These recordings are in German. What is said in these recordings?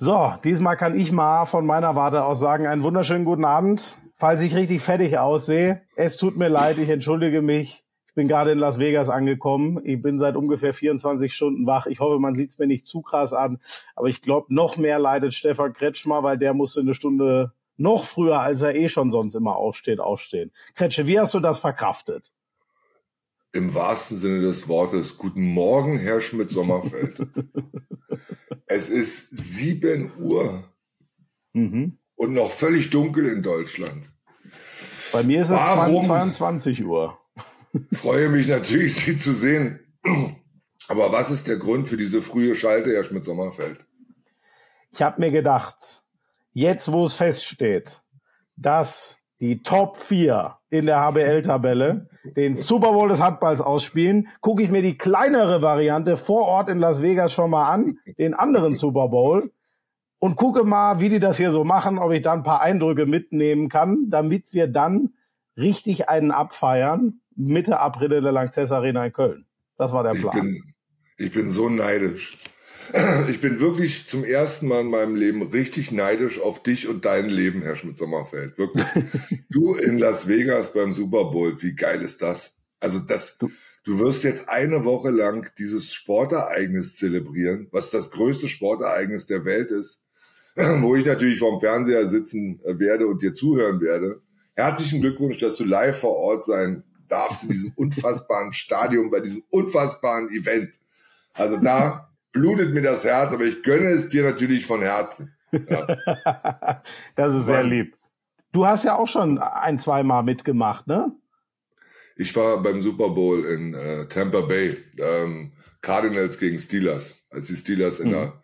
So, diesmal kann ich mal von meiner Warte aus sagen, einen wunderschönen guten Abend. Falls ich richtig fertig aussehe, es tut mir leid, ich entschuldige mich. Ich bin gerade in Las Vegas angekommen. Ich bin seit ungefähr 24 Stunden wach. Ich hoffe, man sieht es mir nicht zu krass an. Aber ich glaube, noch mehr leidet Stefan Kretschmer, weil der musste eine Stunde noch früher, als er eh schon sonst immer aufsteht, aufstehen. Kretsche, wie hast du das verkraftet? Im wahrsten Sinne des Wortes. Guten Morgen, Herr Schmidt-Sommerfeld. Es ist 7 Uhr mhm. und noch völlig dunkel in Deutschland. Bei mir ist es Warum? 22 Uhr. Freue mich natürlich, Sie zu sehen. Aber was ist der Grund für diese frühe Schalte, Herr Schmidt-Sommerfeld? Ich habe mir gedacht, jetzt wo es feststeht, dass die Top 4 in der HBL-Tabelle den Super Bowl des Handballs ausspielen, gucke ich mir die kleinere Variante vor Ort in Las Vegas schon mal an, den anderen Super Bowl, und gucke mal, wie die das hier so machen, ob ich da ein paar Eindrücke mitnehmen kann, damit wir dann richtig einen abfeiern, Mitte April in der Lanxess Arena in Köln. Das war der Plan. Ich bin, ich bin so neidisch. Ich bin wirklich zum ersten Mal in meinem Leben richtig neidisch auf dich und dein Leben, Herr Schmidt-Sommerfeld. Wirklich. du in Las Vegas beim Super Bowl, wie geil ist das? Also das, du, wirst jetzt eine Woche lang dieses Sportereignis zelebrieren, was das größte Sportereignis der Welt ist, wo ich natürlich vorm Fernseher sitzen werde und dir zuhören werde. Herzlichen Glückwunsch, dass du live vor Ort sein darfst in diesem unfassbaren Stadion, bei diesem unfassbaren Event. Also da blutet mir das Herz, aber ich gönne es dir natürlich von Herzen. Ja. das ist sehr lieb. Du hast ja auch schon ein, zwei Mal mitgemacht, ne? Ich war beim Super Bowl in äh, Tampa Bay, ähm, Cardinals gegen Steelers, als die Steelers in mhm. der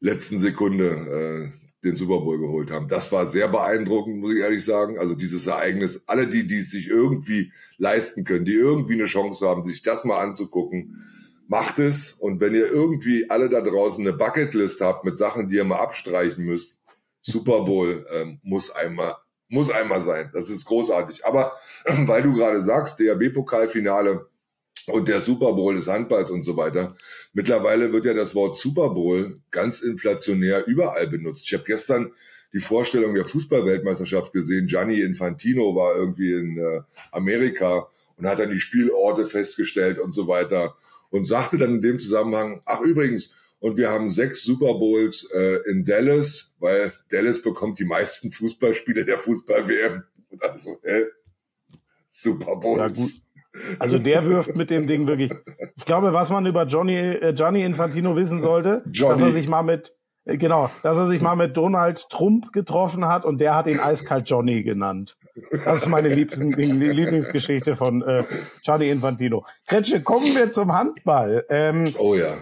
letzten Sekunde äh, den Super Bowl geholt haben. Das war sehr beeindruckend, muss ich ehrlich sagen. Also dieses Ereignis, alle die, die es sich irgendwie leisten können, die irgendwie eine Chance haben, sich das mal anzugucken, macht es. Und wenn ihr irgendwie alle da draußen eine Bucketlist habt mit Sachen, die ihr mal abstreichen müsst, Super Bowl ähm, muss einmal muss einmal sein. Das ist großartig. Aber weil du gerade sagst, DHB-Pokalfinale und der Super Bowl des Handballs und so weiter. Mittlerweile wird ja das Wort Super Bowl ganz inflationär überall benutzt. Ich habe gestern die Vorstellung der Fußballweltmeisterschaft gesehen. Gianni Infantino war irgendwie in äh, Amerika und hat dann die Spielorte festgestellt und so weiter und sagte dann in dem Zusammenhang, ach übrigens, und wir haben sechs Super Bowls äh, in Dallas, weil Dallas bekommt die meisten Fußballspiele der Fußball-WM. Also, äh, Super Bowls. Also der wirft mit dem Ding wirklich. Ich glaube, was man über Johnny, äh, Gianni Infantino wissen sollte, Johnny. dass er sich mal mit Genau, dass er sich mal mit Donald Trump getroffen hat und der hat ihn eiskalt Johnny genannt. Das ist meine Lieblingsgeschichte von äh, Gianni Infantino. Kretsche, kommen wir zum Handball. Ähm, oh ja.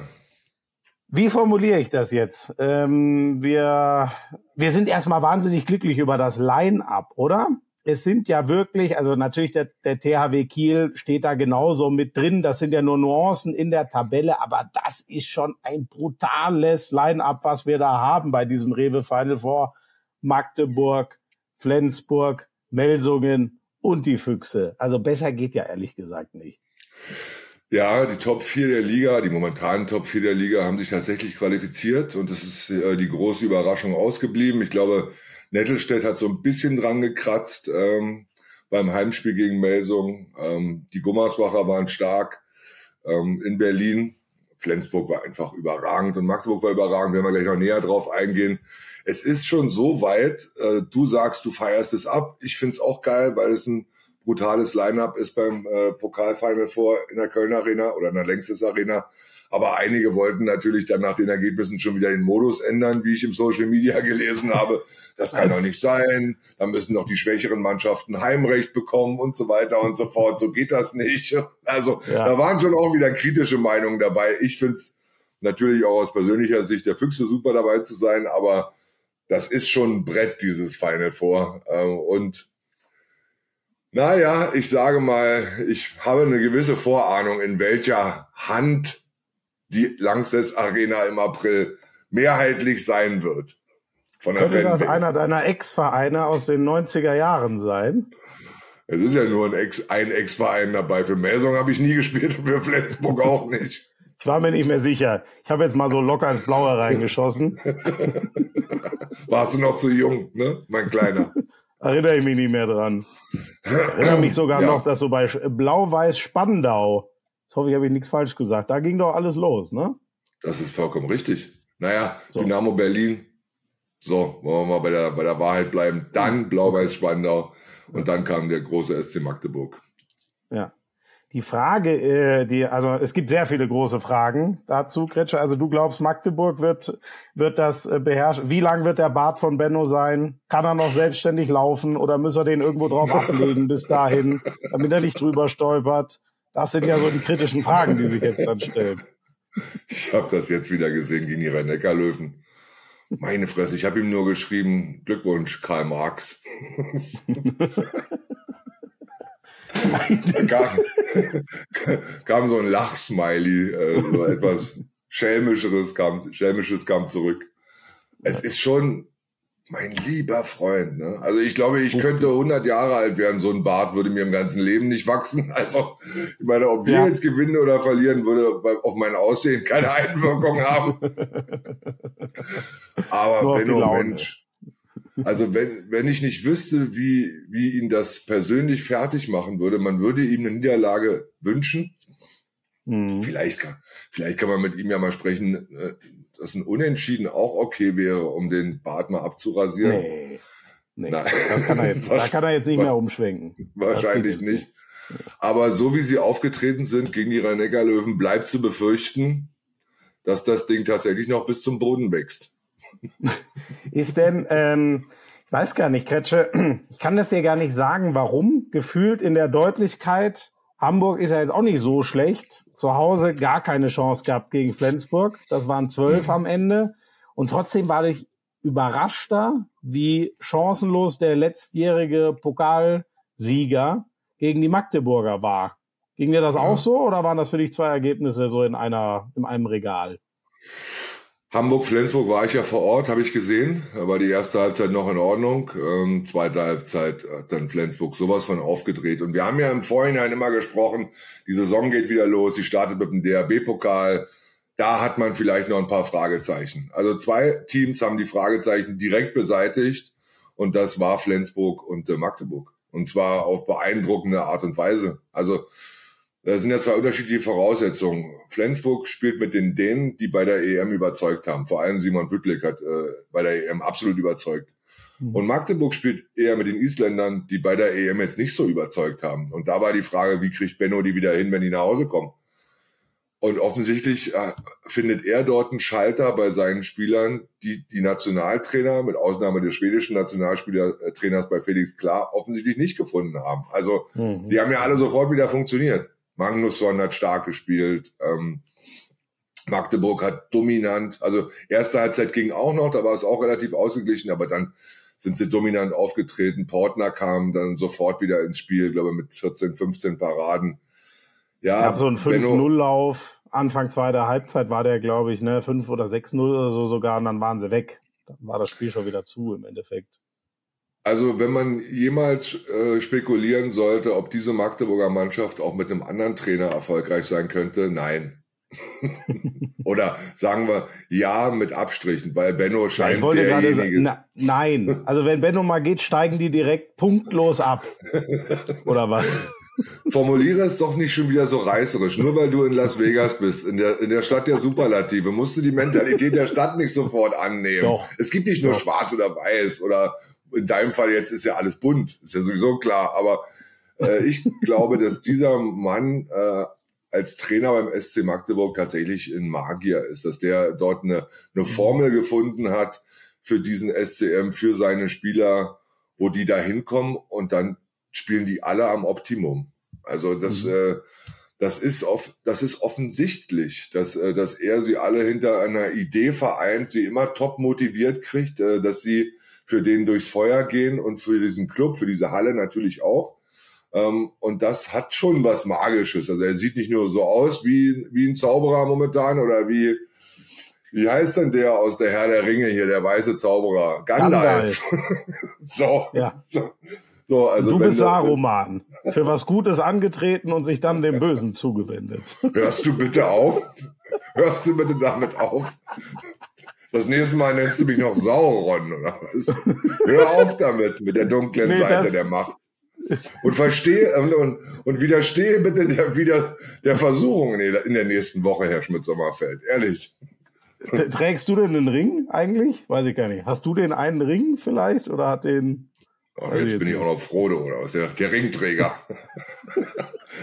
Wie formuliere ich das jetzt? Ähm, wir, wir sind erstmal wahnsinnig glücklich über das Line-up, oder? Es sind ja wirklich, also natürlich der, der THW Kiel steht da genauso mit drin. Das sind ja nur Nuancen in der Tabelle, aber das ist schon ein brutales Line-up, was wir da haben bei diesem Rewe Final Four. Magdeburg, Flensburg, Melsungen und die Füchse. Also besser geht ja ehrlich gesagt nicht. Ja, die Top 4 der Liga, die momentanen Top 4 der Liga haben sich tatsächlich qualifiziert und das ist äh, die große Überraschung ausgeblieben. Ich glaube, Nettelstedt hat so ein bisschen dran gekratzt ähm, beim Heimspiel gegen Melsung. Ähm, die Gummersbacher waren stark ähm, in Berlin. Flensburg war einfach überragend und Magdeburg war überragend. Werden wir gleich noch näher drauf eingehen. Es ist schon so weit, äh, du sagst, du feierst es ab. Ich find's auch geil, weil es ein brutales Line-up ist beim äh, Pokalfinal vor in der Köln Arena oder in der Längstes Arena. Aber einige wollten natürlich dann nach den Ergebnissen schon wieder den Modus ändern, wie ich im Social Media gelesen habe. Das kann doch nicht sein. Da müssen doch die schwächeren Mannschaften Heimrecht bekommen und so weiter und so fort. So geht das nicht. Also ja. da waren schon auch wieder kritische Meinungen dabei. Ich finde es natürlich auch aus persönlicher Sicht der Füchse super dabei zu sein, aber das ist schon ein Brett, dieses Final Four. Ähm, und naja, ich sage mal, ich habe eine gewisse Vorahnung, in welcher Hand die Langsess Arena im April mehrheitlich sein wird. Von der Könnte das einer deiner Ex-Vereine aus den 90er Jahren sein? Es ist ja nur ein Ex-Verein ein Ex dabei. Für Melsung habe ich nie gespielt und für Flensburg auch nicht. Ich war mir nicht mehr sicher. Ich habe jetzt mal so locker ins Blaue reingeschossen. Warst du noch zu jung, ne, mein Kleiner? Erinnere ich mich nicht mehr dran. Ich erinnere mich sogar ja. noch, dass so bei Blau-Weiß Spandau, jetzt hoffe ich, habe ich nichts falsch gesagt, da ging doch alles los, ne? Das ist vollkommen richtig. Naja, so. Dynamo Berlin, so, wollen wir mal bei der, bei der Wahrheit bleiben. Dann Blau-Weiß Spandau und dann kam der große SC Magdeburg. Ja. Die Frage, äh, die, also es gibt sehr viele große Fragen dazu, Kretscher. Also du glaubst, Magdeburg wird, wird das äh, beherrschen. Wie lang wird der Bart von Benno sein? Kann er noch selbstständig laufen oder muss er den irgendwo drauf ablegen bis dahin, damit er nicht drüber stolpert? Das sind ja so die kritischen Fragen, die sich jetzt dann stellen. Ich habe das jetzt wieder gesehen gegen die Rhein-Neckar-Löwen. Meine Fresse, ich habe ihm nur geschrieben, Glückwunsch, Karl Marx. da kam, kam so ein Lachsmiley, äh, so etwas Schelmischeres kam, Schelmisches kam zurück. Es ist schon mein lieber Freund. Ne? Also ich glaube, ich könnte 100 Jahre alt werden. So ein Bart würde mir im ganzen Leben nicht wachsen. Also ich meine, ob wir ja. jetzt gewinnen oder verlieren, würde auf mein Aussehen keine Einwirkung haben. Aber Benno, Mensch, also wenn, wenn ich nicht wüsste, wie, wie ihn das persönlich fertig machen würde, man würde ihm eine Niederlage wünschen. Mhm. Vielleicht, kann, vielleicht kann man mit ihm ja mal sprechen, äh, dass ein Unentschieden auch okay wäre, um den Bart mal abzurasieren. Nee, nee Nein. das kann er jetzt, da kann er jetzt nicht mehr umschwenken. Wahrscheinlich nicht. nicht. Aber so wie sie aufgetreten sind gegen die Rhein-Neckar-Löwen, bleibt zu befürchten, dass das Ding tatsächlich noch bis zum Boden wächst. Ist denn, ähm, ich weiß gar nicht, Kretsche, ich kann das dir gar nicht sagen, warum. Gefühlt in der Deutlichkeit, Hamburg ist ja jetzt auch nicht so schlecht. Zu Hause gar keine Chance gehabt gegen Flensburg. Das waren zwölf am Ende. Und trotzdem war ich überraschter, wie chancenlos der letztjährige Pokalsieger gegen die Magdeburger war. Ging dir das auch so oder waren das für dich zwei Ergebnisse so in einer, in einem Regal? Hamburg-Flensburg war ich ja vor Ort, habe ich gesehen. Da war die erste Halbzeit noch in Ordnung. Ähm, zweite Halbzeit hat dann Flensburg sowas von aufgedreht. Und wir haben ja im Vorhinein immer gesprochen, die Saison geht wieder los, sie startet mit dem DRB-Pokal. Da hat man vielleicht noch ein paar Fragezeichen. Also zwei Teams haben die Fragezeichen direkt beseitigt. Und das war Flensburg und äh, Magdeburg. Und zwar auf beeindruckende Art und Weise. Also das sind ja zwei unterschiedliche Voraussetzungen. Flensburg spielt mit den Dänen, die bei der EM überzeugt haben. Vor allem Simon Bütlik hat äh, bei der EM absolut überzeugt. Mhm. Und Magdeburg spielt eher mit den Isländern, die bei der EM jetzt nicht so überzeugt haben. Und da war die Frage, wie kriegt Benno die wieder hin, wenn die nach Hause kommen? Und offensichtlich äh, findet er dort einen Schalter bei seinen Spielern, die die Nationaltrainer, mit Ausnahme des schwedischen Nationalspielertrainers bei Felix Klar, offensichtlich nicht gefunden haben. Also mhm. die haben ja alle sofort wieder funktioniert. Magnusson hat stark gespielt. Ähm, Magdeburg hat dominant, also erste Halbzeit ging auch noch, da war es auch relativ ausgeglichen, aber dann sind sie dominant aufgetreten. Portner kam dann sofort wieder ins Spiel, glaube ich, mit 14, 15 Paraden. Ja, ich habe so einen 5-0-Lauf. Anfang zweiter Halbzeit war der, glaube ich, ne, 5 oder 6-0 oder so sogar, und dann waren sie weg. Dann war das Spiel schon wieder zu im Endeffekt. Also wenn man jemals äh, spekulieren sollte, ob diese Magdeburger Mannschaft auch mit einem anderen Trainer erfolgreich sein könnte, nein. Oder sagen wir ja mit Abstrichen, weil Benno scheint ja, derjenige... Sagen, na, nein, also wenn Benno mal geht, steigen die direkt punktlos ab. Oder was? Formuliere es doch nicht schon wieder so reißerisch. Nur weil du in Las Vegas bist, in der, in der Stadt der Superlative, musst du die Mentalität der Stadt nicht sofort annehmen. Doch. Es gibt nicht nur doch. schwarz oder weiß oder in deinem Fall jetzt ist ja alles bunt, ist ja sowieso klar, aber äh, ich glaube, dass dieser Mann äh, als Trainer beim SC Magdeburg tatsächlich ein Magier ist, dass der dort eine, eine Formel gefunden hat für diesen SCM, für seine Spieler, wo die da hinkommen und dann spielen die alle am Optimum. Also das, mhm. äh, das ist off, das ist offensichtlich, dass, äh, dass er sie alle hinter einer Idee vereint, sie immer top motiviert kriegt, äh, dass sie für den durchs Feuer gehen und für diesen Club, für diese Halle natürlich auch. Ähm, und das hat schon was Magisches. Also er sieht nicht nur so aus wie, wie ein Zauberer momentan oder wie, wie heißt denn der aus der Herr der Ringe hier, der weiße Zauberer? Gandalf. Gandalf. so. Ja. So. So, also du bist Saruman, für was Gutes angetreten und sich dann dem Bösen zugewendet. Hörst du bitte auf? hörst du bitte damit auf? Das nächste Mal nennst du mich noch Sauron oder was? Hör auf damit, mit der dunklen nee, Seite der Macht. Und verstehe und, und, und widerstehe bitte der, wieder der Versuchung in der nächsten Woche, Herr Schmidt-Sommerfeld. Ehrlich. Trägst du denn einen Ring eigentlich? Weiß ich gar nicht. Hast du den einen Ring vielleicht oder hat den. Oh, jetzt, jetzt bin ich auch noch Frodo oder was? Der, der Ringträger.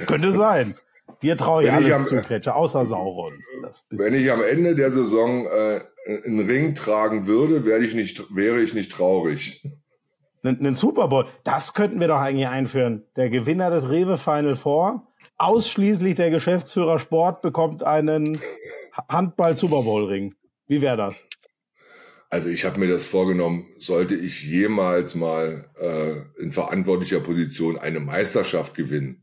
Könnte sein. Dir traue ich wenn alles ich am, zu, Kretscher, außer Sauron. Wenn ich am Ende der Saison äh, einen Ring tragen würde, wäre ich nicht, wäre ich nicht traurig. Einen Super Bowl, das könnten wir doch eigentlich einführen. Der Gewinner des Rewe Final Four, ausschließlich der Geschäftsführer Sport, bekommt einen Handball Super Bowl Ring. Wie wäre das? Also ich habe mir das vorgenommen, sollte ich jemals mal äh, in verantwortlicher Position eine Meisterschaft gewinnen,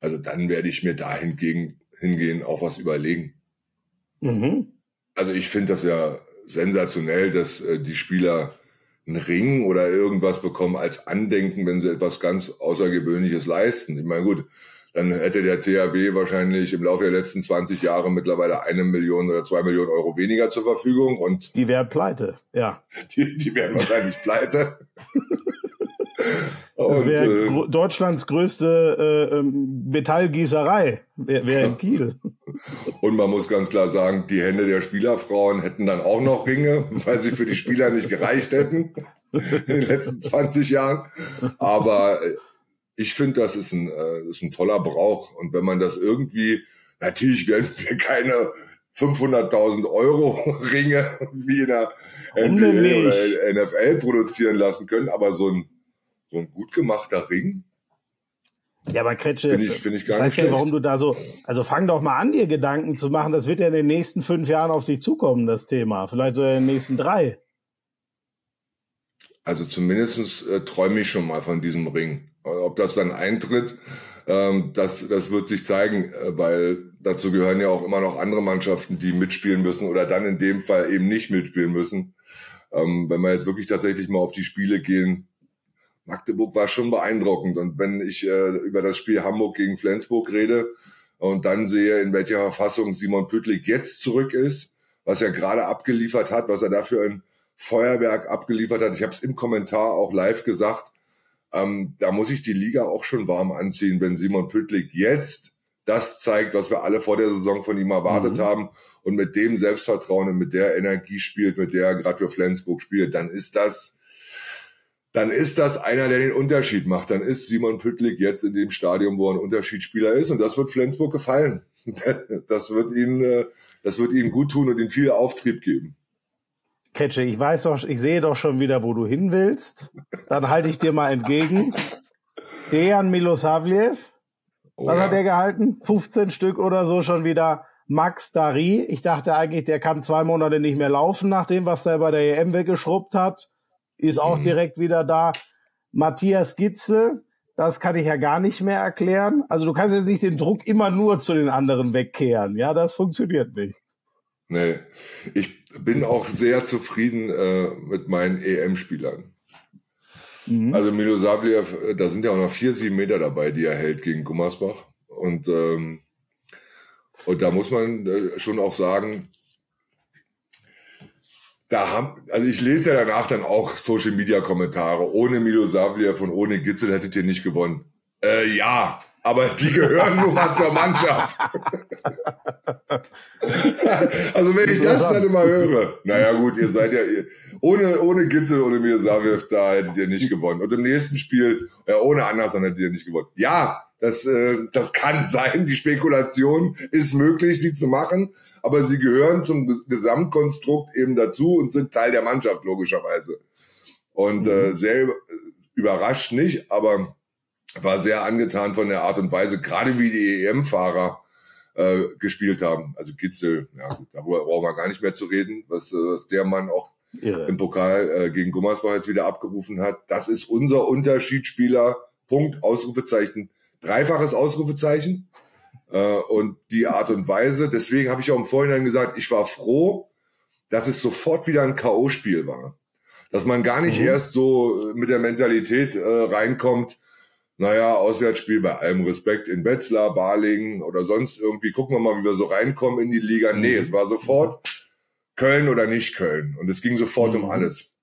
also dann werde ich mir dahingegen hingehen, auch was überlegen. Mhm. Also ich finde das ja sensationell, dass äh, die Spieler einen Ring oder irgendwas bekommen als Andenken, wenn sie etwas ganz Außergewöhnliches leisten. Ich meine, gut, dann hätte der THW wahrscheinlich im Laufe der letzten 20 Jahre mittlerweile eine Million oder zwei Millionen Euro weniger zur Verfügung und die wären pleite, ja. Die, die wären wahrscheinlich pleite. Das wäre äh, Deutschlands größte äh, ähm, Metallgießerei, wäre wär in Kiel. Und man muss ganz klar sagen, die Hände der Spielerfrauen hätten dann auch noch Ringe, weil sie für die Spieler nicht gereicht hätten in den letzten 20 Jahren. Aber äh, ich finde, das ist ein, äh, ist ein toller Brauch. Und wenn man das irgendwie, natürlich werden wir keine 500.000 Euro Ringe wie in der NBA oder NFL produzieren lassen können, aber so ein so ein gut gemachter Ring. Ja, aber Kretsche, finde ich, find ich, gar ich weiß nicht, warum du da so, also fang doch mal an, dir Gedanken zu machen. Das wird ja in den nächsten fünf Jahren auf dich zukommen, das Thema. Vielleicht so in den nächsten drei. Also zumindest äh, träume ich schon mal von diesem Ring. Ob das dann eintritt, ähm, das, das wird sich zeigen, äh, weil dazu gehören ja auch immer noch andere Mannschaften, die mitspielen müssen oder dann in dem Fall eben nicht mitspielen müssen. Ähm, wenn wir jetzt wirklich tatsächlich mal auf die Spiele gehen, Magdeburg war schon beeindruckend. Und wenn ich äh, über das Spiel Hamburg gegen Flensburg rede und dann sehe, in welcher Verfassung Simon Püttlik jetzt zurück ist, was er gerade abgeliefert hat, was er dafür ein Feuerwerk abgeliefert hat. Ich habe es im Kommentar auch live gesagt. Ähm, da muss ich die Liga auch schon warm anziehen, wenn Simon Püttlik jetzt das zeigt, was wir alle vor der Saison von ihm erwartet mhm. haben und mit dem Selbstvertrauen und mit der Energie spielt, mit der er gerade für Flensburg spielt, dann ist das dann ist das einer, der den Unterschied macht. Dann ist Simon Püttlik jetzt in dem Stadium, wo er ein Unterschiedsspieler ist. Und das wird Flensburg gefallen. Das wird ihn, äh, das wird ihnen gut tun und ihnen viel Auftrieb geben. Ketsche, ich weiß doch, ich sehe doch schon wieder, wo du hin willst. Dann halte ich dir mal entgegen. Dejan Milosavljev. Oh, was ja. hat der gehalten? 15 Stück oder so schon wieder. Max Dari. Ich dachte eigentlich, der kann zwei Monate nicht mehr laufen, nach dem, was er bei der EM weggeschrubbt hat ist auch mhm. direkt wieder da. Matthias Gitzel, das kann ich ja gar nicht mehr erklären. Also du kannst jetzt nicht den Druck immer nur zu den anderen wegkehren. Ja, das funktioniert nicht. Nee, ich bin auch sehr zufrieden äh, mit meinen EM-Spielern. Mhm. Also Milo Sabliev, äh, da sind ja auch noch vier, sieben Meter dabei, die er hält gegen Gummersbach. Und, ähm, und da muss man äh, schon auch sagen, da haben, also ich lese ja danach dann auch Social Media Kommentare. Ohne Milo Savliev und ohne Gitzel hättet ihr nicht gewonnen. Äh, ja, aber die gehören nun mal zur Mannschaft. also wenn ich das dann immer höre, naja gut, ihr seid ja, ohne, ohne Gitzel, ohne Milo Savliev, da hättet ihr nicht gewonnen. Und im nächsten Spiel, äh, ohne Anderson hättet ihr nicht gewonnen. Ja, das, äh, das kann sein, die Spekulation ist möglich, sie zu machen aber sie gehören zum Gesamtkonstrukt eben dazu und sind Teil der Mannschaft, logischerweise. Und äh, mhm. äh, sehr überrascht nicht, aber war sehr angetan von der Art und Weise, gerade wie die EM-Fahrer äh, gespielt haben. Also Gitzel, ja gut, darüber brauchen wir gar nicht mehr zu reden, was, äh, was der Mann auch Irre. im Pokal äh, gegen Gummersbach jetzt wieder abgerufen hat. Das ist unser Unterschiedsspieler. Punkt, Ausrufezeichen, dreifaches Ausrufezeichen. Äh, und die Art und Weise, deswegen habe ich auch im Vorhinein gesagt, ich war froh, dass es sofort wieder ein K.O.-Spiel war. Dass man gar nicht mhm. erst so mit der Mentalität äh, reinkommt, naja, Auswärtsspiel bei allem Respekt in Wetzlar, Balingen oder sonst irgendwie, gucken wir mal, wie wir so reinkommen in die Liga. Nee, es war sofort Köln oder nicht Köln. Und es ging sofort mhm. um alles.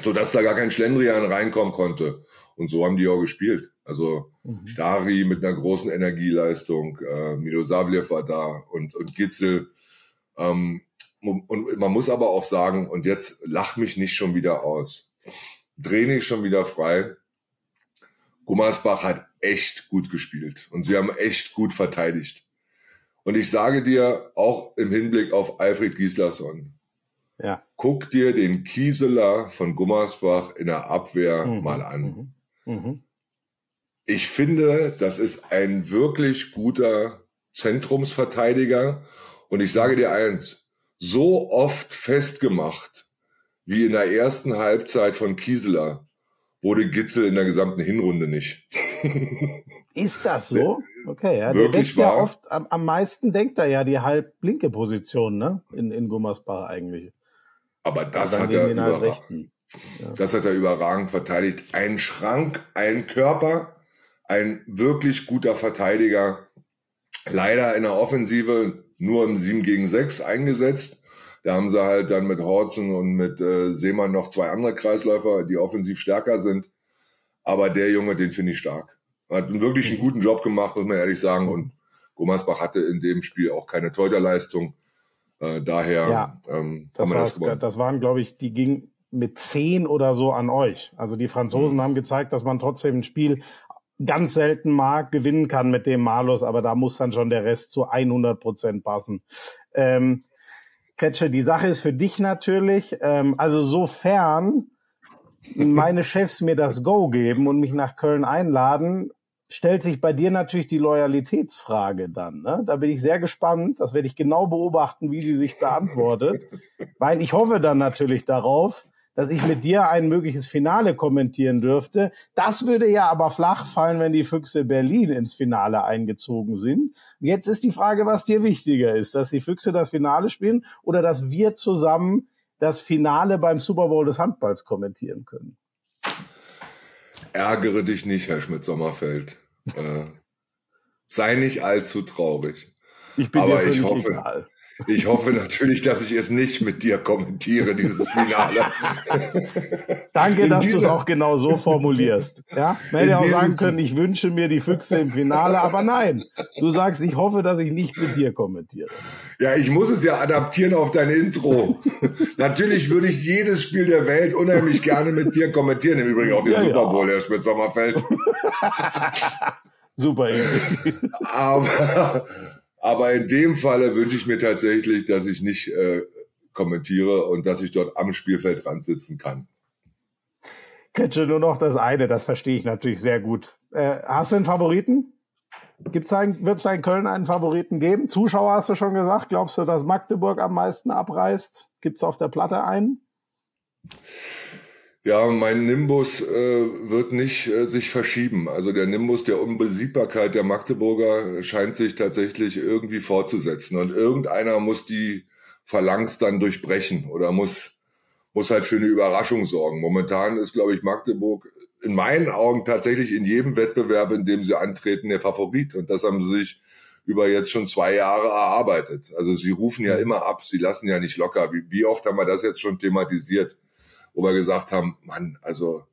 So dass da gar kein Schlendrian reinkommen konnte. Und so haben die auch gespielt. Also mhm. Dari mit einer großen Energieleistung, äh, Mido Savlev war da und, und Gitzel. Ähm, und man muss aber auch sagen, und jetzt lach mich nicht schon wieder aus. Dreh nicht schon wieder frei. Gummersbach hat echt gut gespielt und sie haben echt gut verteidigt. Und ich sage dir auch im Hinblick auf Alfred Gislason, ja. guck dir den Kieseler von Gummersbach in der Abwehr mhm. mal an. Mhm. Ich finde, das ist ein wirklich guter Zentrumsverteidiger. Und ich sage dir eins, so oft festgemacht wie in der ersten Halbzeit von Kieseler wurde Gitzel in der gesamten Hinrunde nicht. Ist das so? Okay, ja. Der denkt ja oft, am, am meisten denkt er ja die halb linke Position, ne? In, in Gummersbach eigentlich. Aber das hat er überragend. Ja. Das hat er überragend verteidigt. Ein Schrank, ein Körper, ein wirklich guter Verteidiger. Leider in der Offensive nur im 7 gegen 6 eingesetzt. Da haben sie halt dann mit Horzen und mit äh, Seemann noch zwei andere Kreisläufer, die offensiv stärker sind. Aber der Junge, den finde ich stark. Hat einen wirklich einen guten Job gemacht, muss man ehrlich sagen. Und Gummersbach hatte in dem Spiel auch keine Torhüterleistung. Äh, daher ja, ähm, das, das, das waren, glaube ich, die ging mit zehn oder so an euch. Also die Franzosen mhm. haben gezeigt, dass man trotzdem ein Spiel ganz selten mag, gewinnen kann mit dem Malus, aber da muss dann schon der Rest zu 100 Prozent passen. Ähm, Kretsche, die Sache ist für dich natürlich, ähm, also sofern meine Chefs mir das Go geben und mich nach Köln einladen, stellt sich bei dir natürlich die Loyalitätsfrage dann. Ne? Da bin ich sehr gespannt. Das werde ich genau beobachten, wie die sich beantwortet. Weil ich hoffe dann natürlich darauf, dass ich mit dir ein mögliches Finale kommentieren dürfte. Das würde ja aber flach fallen, wenn die Füchse Berlin ins Finale eingezogen sind. Jetzt ist die Frage, was dir wichtiger ist, dass die Füchse das Finale spielen oder dass wir zusammen das Finale beim Super Bowl des Handballs kommentieren können. Ärgere dich nicht, Herr Schmidt-Sommerfeld. äh, sei nicht allzu traurig. Ich bin Aber dir ich hoffe, egal. Ich hoffe natürlich, dass ich es nicht mit dir kommentiere, dieses Finale. Danke, in dass du es auch genau so formulierst. Ja, man hätte auch sagen können, ich wünsche mir die Füchse im Finale, aber nein. Du sagst, ich hoffe, dass ich nicht mit dir kommentiere. Ja, ich muss es ja adaptieren auf dein Intro. natürlich würde ich jedes Spiel der Welt unheimlich gerne mit dir kommentieren. Im Übrigen auch den ja, Super Bowl, ja. Herr Schmidt-Sommerfeld. Super. aber aber in dem Falle wünsche ich mir tatsächlich, dass ich nicht äh, kommentiere und dass ich dort am Spielfeldrand sitzen kann. Kretsche, nur noch das eine, das verstehe ich natürlich sehr gut. Äh, hast du einen Favoriten? Wird es da in Köln einen Favoriten geben? Zuschauer hast du schon gesagt. Glaubst du, dass Magdeburg am meisten abreißt? Gibt es auf der Platte einen? Ja, mein Nimbus äh, wird nicht äh, sich verschieben. Also der Nimbus der Unbesiegbarkeit der Magdeburger scheint sich tatsächlich irgendwie fortzusetzen. Und irgendeiner muss die Phalanx dann durchbrechen oder muss, muss halt für eine Überraschung sorgen. Momentan ist, glaube ich, Magdeburg in meinen Augen tatsächlich in jedem Wettbewerb, in dem sie antreten, der Favorit. Und das haben sie sich über jetzt schon zwei Jahre erarbeitet. Also sie rufen ja immer ab, sie lassen ja nicht locker. Wie, wie oft haben wir das jetzt schon thematisiert? Wo wir gesagt haben, Mann, also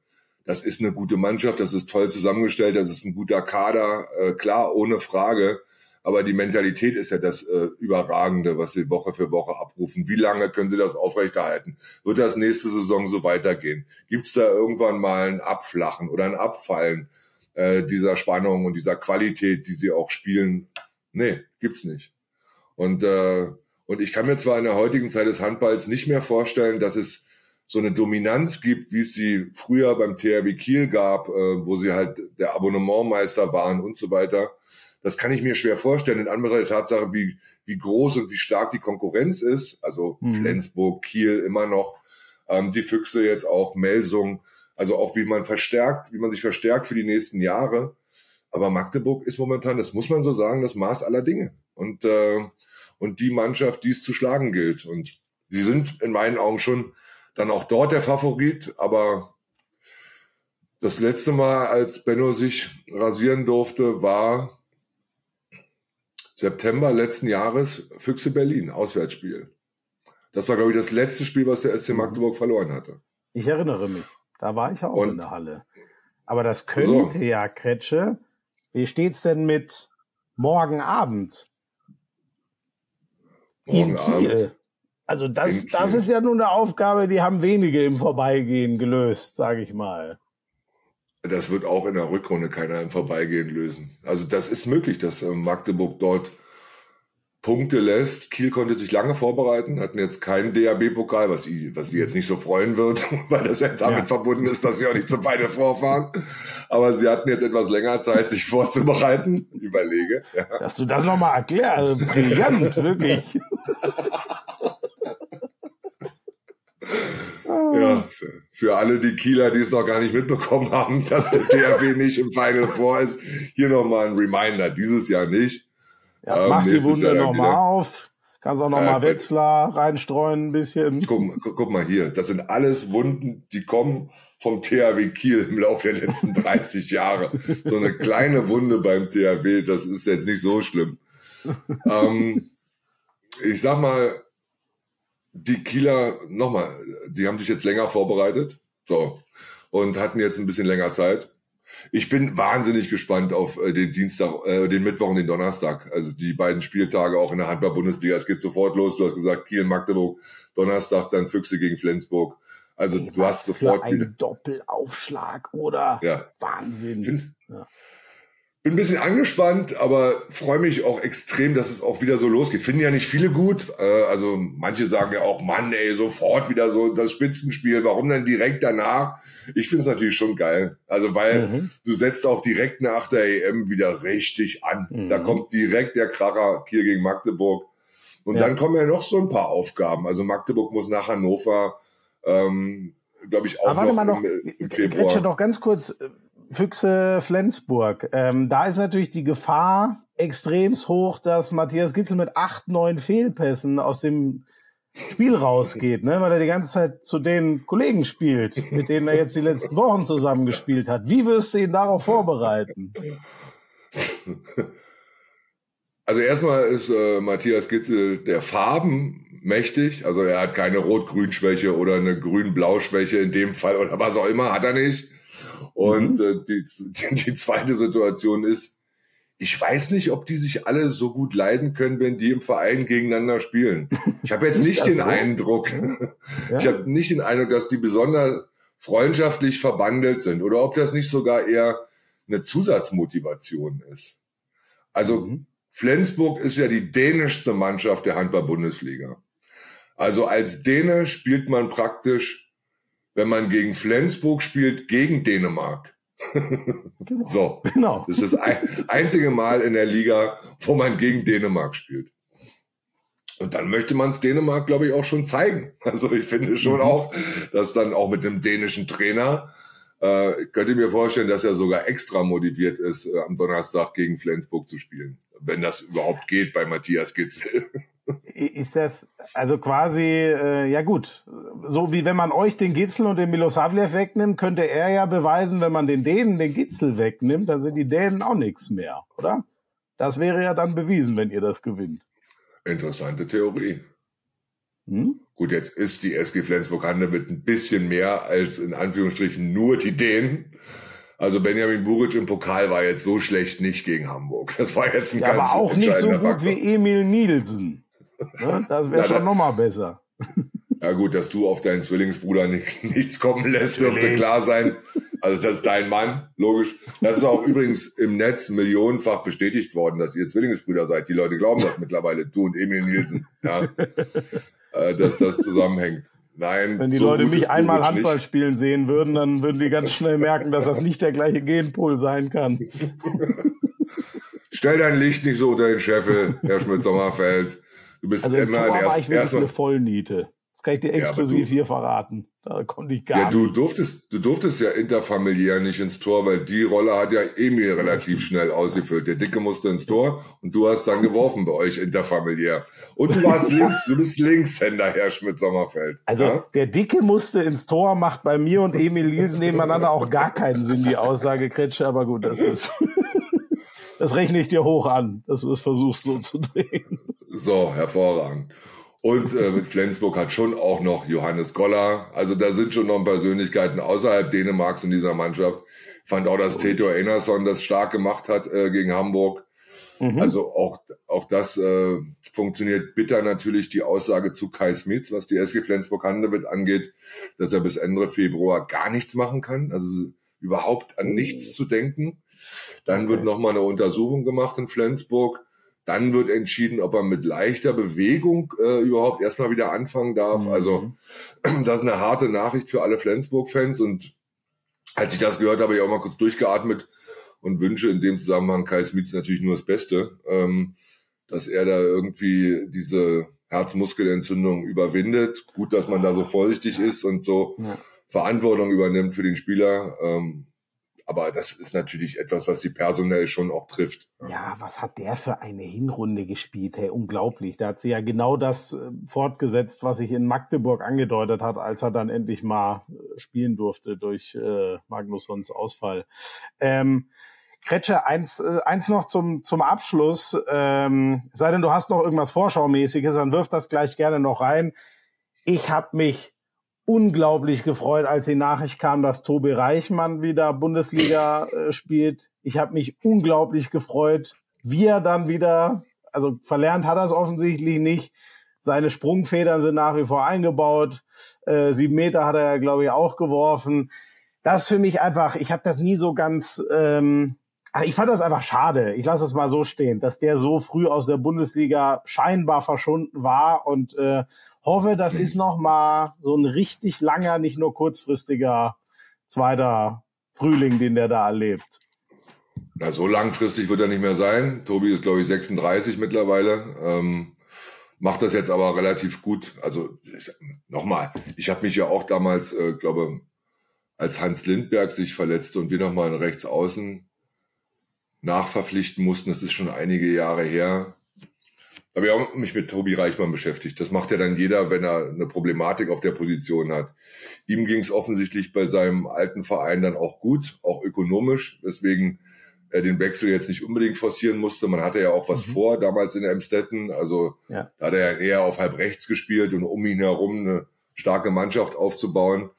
das ist eine gute Mannschaft, das ist toll zusammengestellt, das ist ein guter Kader, äh, klar, ohne Frage. Aber die Mentalität ist ja das äh, Überragende, was sie Woche für Woche abrufen. Wie lange können sie das aufrechterhalten? Wird das nächste Saison so weitergehen? Gibt es da irgendwann mal ein Abflachen oder ein Abfallen äh, dieser Spannung und dieser Qualität, die sie auch spielen? Nee, gibt's nicht. Und, äh, und ich kann mir zwar in der heutigen Zeit des Handballs nicht mehr vorstellen, dass es so eine Dominanz gibt, wie es sie früher beim THW Kiel gab, äh, wo sie halt der Abonnementmeister waren und so weiter. Das kann ich mir schwer vorstellen in anderer Tatsache, wie, wie groß und wie stark die Konkurrenz ist. Also mhm. Flensburg, Kiel immer noch, ähm, die Füchse jetzt auch, Melsung, also auch wie man verstärkt, wie man sich verstärkt für die nächsten Jahre. Aber Magdeburg ist momentan, das muss man so sagen, das Maß aller Dinge. Und, äh, und die Mannschaft, die es zu schlagen gilt. Und sie sind in meinen Augen schon dann auch dort der Favorit, aber Das letzte Mal, als Benno sich rasieren durfte, war September letzten Jahres Füchse Berlin, Auswärtsspiel. Das war, glaube ich, das letzte Spiel, was der SC mhm. Magdeburg verloren hatte. Ich erinnere mich. Da war ich auch Und, in der Halle. Aber das könnte so. ja, Kretsche. Wie steht's denn mit morgen Abend? Morgen in Kiel. Abend. Also das, das ist ja nun eine Aufgabe, die haben wenige im Vorbeigehen gelöst, sage ich mal. Das wird auch in der Rückrunde keiner im Vorbeigehen lösen. Also das ist möglich, dass äh, Magdeburg dort Punkte lässt. Kiel konnte sich lange vorbereiten, hatten jetzt keinen DAB-Pokal, was, was sie jetzt nicht so freuen wird, weil das ja damit ja. verbunden ist, dass wir auch nicht zum Final vorfahren. Aber sie hatten jetzt etwas länger Zeit, sich vorzubereiten. Überlege. Ja. Dass du das nochmal erklärst, also brillant, wirklich. Ja, für, alle die Kieler, die es noch gar nicht mitbekommen haben, dass der THW nicht im Final Four ist, hier nochmal ein Reminder. Dieses Jahr nicht. Ja, ähm, mach die Wunde nochmal auf. Kannst auch nochmal äh, Wetzlar reinstreuen ein bisschen. Guck, guck, guck, mal hier, das sind alles Wunden, die kommen vom THW Kiel im Laufe der letzten 30 Jahre. So eine kleine Wunde beim THW, das ist jetzt nicht so schlimm. ähm, ich sag mal, die Kieler, nochmal, die haben sich jetzt länger vorbereitet. So. Und hatten jetzt ein bisschen länger Zeit. Ich bin wahnsinnig gespannt auf äh, den Dienstag, äh, den Mittwoch und den Donnerstag. Also die beiden Spieltage auch in der Handball-Bundesliga. Es geht sofort los. Du hast gesagt, Kiel, Magdeburg, Donnerstag, dann Füchse gegen Flensburg. Also hey, du hast sofort für ein wieder. Doppelaufschlag, oder? Ja. Wahnsinn. Find, ja. Bin ein bisschen angespannt, aber freue mich auch extrem, dass es auch wieder so losgeht. Finden ja nicht viele gut. Äh, also manche sagen ja auch, Mann, ey, sofort wieder so das Spitzenspiel. Warum dann direkt danach? Ich finde es natürlich schon geil. Also weil mhm. du setzt auch direkt nach der EM wieder richtig an. Mhm. Da kommt direkt der Kracher Kiel gegen Magdeburg. Und ja. dann kommen ja noch so ein paar Aufgaben. Also Magdeburg muss nach Hannover, ähm, glaube ich, auch Aber warte noch mal noch, im, im Februar. doch ganz kurz Füchse Flensburg. Ähm, da ist natürlich die Gefahr extremst hoch, dass Matthias Gitzel mit acht, neun Fehlpässen aus dem Spiel rausgeht, ne? weil er die ganze Zeit zu den Kollegen spielt, mit denen er jetzt die letzten Wochen zusammengespielt hat. Wie wirst du ihn darauf vorbereiten? Also erstmal ist äh, Matthias Gitzel der Farben mächtig. Also er hat keine Rot-Grün-Schwäche oder eine Grün-Blau-Schwäche in dem Fall oder was auch immer, hat er nicht. Und mhm. äh, die, die zweite Situation ist, ich weiß nicht, ob die sich alle so gut leiden können, wenn die im Verein gegeneinander spielen. Ich habe jetzt nicht den so? Eindruck, ja. ich habe nicht den Eindruck, dass die besonders freundschaftlich verbandelt sind oder ob das nicht sogar eher eine Zusatzmotivation ist. Also mhm. Flensburg ist ja die dänischste Mannschaft der Handball-Bundesliga. Also als Däne spielt man praktisch wenn man gegen Flensburg spielt, gegen Dänemark. Genau. So, genau. Das ist das einzige Mal in der Liga, wo man gegen Dänemark spielt. Und dann möchte man es Dänemark, glaube ich, auch schon zeigen. Also ich finde schon mhm. auch, dass dann auch mit einem dänischen Trainer, äh, könnte mir vorstellen, dass er sogar extra motiviert ist, äh, am Donnerstag gegen Flensburg zu spielen. Wenn das überhaupt geht bei Matthias Gitzel. Ist das also quasi, äh, ja gut, so wie wenn man euch den Gitzel und den Milosavljev wegnimmt, könnte er ja beweisen, wenn man den Dänen den Gitzel wegnimmt, dann sind die Dänen auch nichts mehr, oder? Das wäre ja dann bewiesen, wenn ihr das gewinnt. Interessante Theorie. Hm? Gut, jetzt ist die SG Flensburg-Hande mit ein bisschen mehr als in Anführungsstrichen nur die Dänen. Also Benjamin Buric im Pokal war jetzt so schlecht nicht gegen Hamburg. Das war jetzt ein ja, ganz aber auch nicht so gut Faktor. wie Emil Nielsen. Ne? Das wäre schon nochmal besser. Ja gut, dass du auf deinen Zwillingsbruder nicht, nichts kommen lässt, dürfte klar sein. Also das ist dein Mann, logisch. Das ist auch übrigens im Netz millionenfach bestätigt worden, dass ihr Zwillingsbrüder seid. Die Leute glauben das mittlerweile, du und Emil Nielsen, ja, äh, dass das zusammenhängt. Nein. Wenn die so Leute mich einmal Handball nicht. spielen sehen würden, dann würden die ganz schnell merken, dass das nicht der gleiche Genpool sein kann. Stell dein Licht nicht so unter den Scheffel, Herr Schmidt-Sommerfeld. Du bist also immer erst, war ich wirklich eine Vollniete. Das kann ich dir exklusiv ja, hier verraten. Da konnte ich gar ja, du durftest, du durftest ja interfamiliär nicht ins Tor, weil die Rolle hat ja Emil relativ schnell ausgefüllt. Der Dicke musste ins Tor und du hast dann geworfen bei euch interfamiliär. Und du warst links, du bist Linkshänder, Herr Schmidt-Sommerfeld. Also, ja? der Dicke musste ins Tor, macht bei mir und Emil Lielsen nebeneinander auch gar keinen Sinn, die Aussage Kretsche, aber gut, das ist, das rechne ich dir hoch an, dass du es versuchst so zu drehen. So, hervorragend. Und äh, mit Flensburg hat schon auch noch Johannes Goller. Also da sind schon noch Persönlichkeiten außerhalb Dänemarks in dieser Mannschaft. Ich fand auch, dass Teto Einarsson das stark gemacht hat äh, gegen Hamburg. Mhm. Also auch, auch das äh, funktioniert bitter natürlich die Aussage zu Kai Smits, was die SG Flensburg-Handewitt angeht, dass er bis Ende Februar gar nichts machen kann. Also überhaupt an nichts zu denken. Dann okay. wird nochmal eine Untersuchung gemacht in Flensburg. Dann wird entschieden, ob er mit leichter Bewegung äh, überhaupt erstmal wieder anfangen darf. Mhm. Also das ist eine harte Nachricht für alle Flensburg-Fans. Und als ich das gehört habe, habe ich auch mal kurz durchgeatmet und wünsche in dem Zusammenhang Kai Smits natürlich nur das Beste, ähm, dass er da irgendwie diese Herzmuskelentzündung überwindet. Gut, dass man da so vorsichtig ist und so ja. Verantwortung übernimmt für den Spieler. Ähm, aber das ist natürlich etwas, was sie personell schon auch trifft. Ja, was hat der für eine Hinrunde gespielt? Hey, unglaublich. Da hat sie ja genau das äh, fortgesetzt, was sich in Magdeburg angedeutet hat, als er dann endlich mal äh, spielen durfte durch äh, Magnussons Ausfall. Ähm, Kretsche, eins, äh, eins noch zum, zum Abschluss. Ähm, sei denn, du hast noch irgendwas Vorschaumäßiges, dann wirf das gleich gerne noch rein. Ich habe mich unglaublich gefreut, als die Nachricht kam, dass Tobi Reichmann wieder Bundesliga äh, spielt. Ich habe mich unglaublich gefreut, wie er dann wieder, also verlernt hat er es offensichtlich nicht. Seine Sprungfedern sind nach wie vor eingebaut. Äh, sieben Meter hat er, glaube ich, auch geworfen. Das ist für mich einfach, ich habe das nie so ganz, ähm, ich fand das einfach schade. Ich lasse es mal so stehen, dass der so früh aus der Bundesliga scheinbar verschwunden war und äh, hoffe, das ist noch mal so ein richtig langer, nicht nur kurzfristiger zweiter Frühling, den der da erlebt. Na, so langfristig wird er nicht mehr sein. Tobi ist, glaube ich, 36 mittlerweile. Ähm, macht das jetzt aber relativ gut. Also nochmal, ich habe mich ja auch damals, äh, glaube als Hans Lindberg sich verletzte und wir nochmal in Rechtsaußen nachverpflichten mussten, das ist schon einige Jahre her, habe ich auch mich mit Tobi Reichmann beschäftigt. Das macht ja dann jeder, wenn er eine Problematik auf der Position hat. Ihm ging es offensichtlich bei seinem alten Verein dann auch gut, auch ökonomisch, weswegen er den Wechsel jetzt nicht unbedingt forcieren musste. Man hatte ja auch was mhm. vor damals in Emstetten. Also ja. da hat er ja eher auf halb rechts gespielt und um ihn herum eine starke Mannschaft aufzubauen.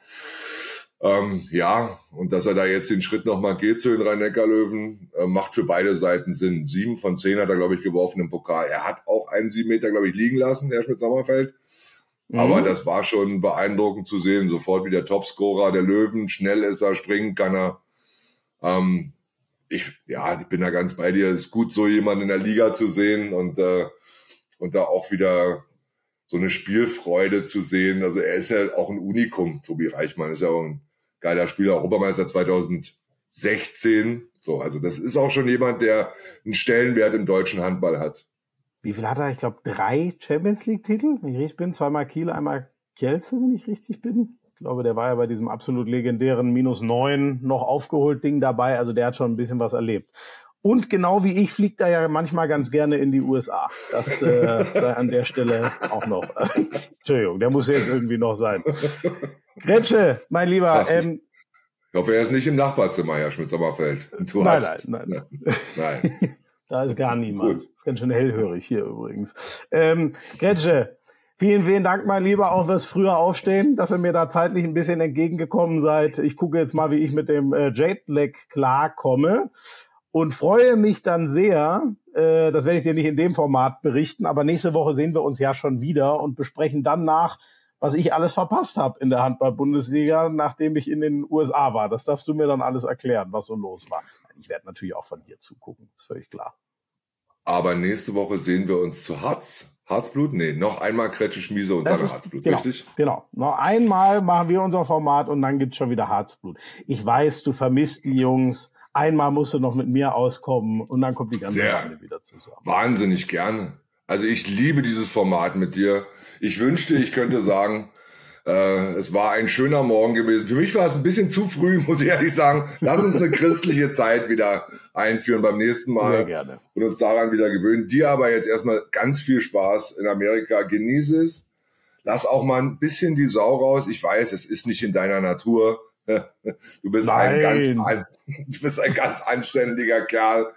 Ähm, ja, und dass er da jetzt den Schritt nochmal geht zu den Rhein-Neckar-Löwen, äh, macht für beide Seiten Sinn. Sieben von zehn hat er, glaube ich, geworfen im Pokal. Er hat auch einen sieben Meter, glaube ich, liegen lassen, der Schmidt-Sommerfeld. Mhm. Aber das war schon beeindruckend zu sehen. Sofort wie der Topscorer der Löwen. Schnell ist er, springen kann er. Ähm, ich, ja, ich bin da ganz bei dir. Es ist gut, so jemanden in der Liga zu sehen und, äh, und da auch wieder so eine Spielfreude zu sehen. Also er ist ja auch ein Unikum, Tobi Reichmann ist ja auch ein geiler Spieler, Europameister 2016. So, also das ist auch schon jemand, der einen Stellenwert im deutschen Handball hat. Wie viel hat er? Ich glaube, drei Champions League-Titel. Wenn ich richtig bin, zweimal Kiel, einmal Kielce, wenn ich richtig bin. Ich glaube, der war ja bei diesem absolut legendären Minus neun noch aufgeholt Ding dabei. Also der hat schon ein bisschen was erlebt. Und genau wie ich fliegt er ja manchmal ganz gerne in die USA. Das äh, sei an der Stelle auch noch. Entschuldigung, der muss jetzt irgendwie noch sein. Gretsche, mein Lieber. Ähm, ich hoffe, er ist nicht im Nachbarzimmer, Herr Schmidt-Sommerfeld. Nein, hast, nein, nein, nein. nein. da ist gar niemand. Gut. Ist ganz schön hellhörig hier übrigens. Ähm, Gretsche, vielen, vielen Dank, mein Lieber, auch fürs früher Aufstehen, dass ihr mir da zeitlich ein bisschen entgegengekommen seid. Ich gucke jetzt mal, wie ich mit dem äh, Jetlag klarkomme und freue mich dann sehr, äh, das werde ich dir nicht in dem Format berichten, aber nächste Woche sehen wir uns ja schon wieder und besprechen dann nach, was ich alles verpasst habe in der Handball-Bundesliga, nachdem ich in den USA war. Das darfst du mir dann alles erklären, was so los war. Ich werde natürlich auch von hier zugucken, ist völlig klar. Aber nächste Woche sehen wir uns zu Harz. Harzblut? Nee, noch einmal Kretsche Schmiese und das dann ist, Harzblut, genau, richtig? Genau. Noch einmal machen wir unser Format und dann gibt's schon wieder Harzblut. Ich weiß, du vermisst die Jungs. Einmal musst du noch mit mir auskommen und dann kommt die ganze Sehr, wieder zusammen. Wahnsinnig gerne. Also ich liebe dieses Format mit dir. Ich wünschte, ich könnte sagen, äh, es war ein schöner Morgen gewesen. Für mich war es ein bisschen zu früh, muss ich ehrlich sagen. Lass uns eine christliche Zeit wieder einführen beim nächsten Mal. Sehr gerne. Und uns daran wieder gewöhnen. Dir aber jetzt erstmal ganz viel Spaß in Amerika. Genieße es. Lass auch mal ein bisschen die Sau raus. Ich weiß, es ist nicht in deiner Natur. Du bist ein ganz, du bist ein ganz anständiger Kerl,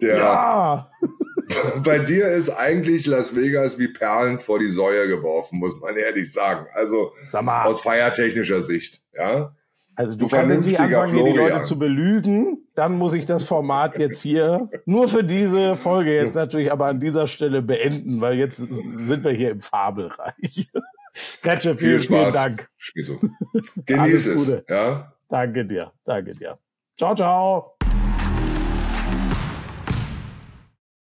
der Ja, bei dir ist eigentlich Las Vegas wie Perlen vor die Säue geworfen, muss man ehrlich sagen. Also sag aus feiertechnischer Sicht, ja. also du du kannst jetzt nicht anfangen, hier die Florian. Leute zu belügen. Dann muss ich das Format jetzt hier nur für diese Folge jetzt natürlich aber an dieser Stelle beenden, weil jetzt sind wir hier im Fabelreich. Gretsche, Viel vielen, vielen Spaß. Dank. Spiel so. Genieß es, ja. Danke dir, danke dir. Ciao, ciao.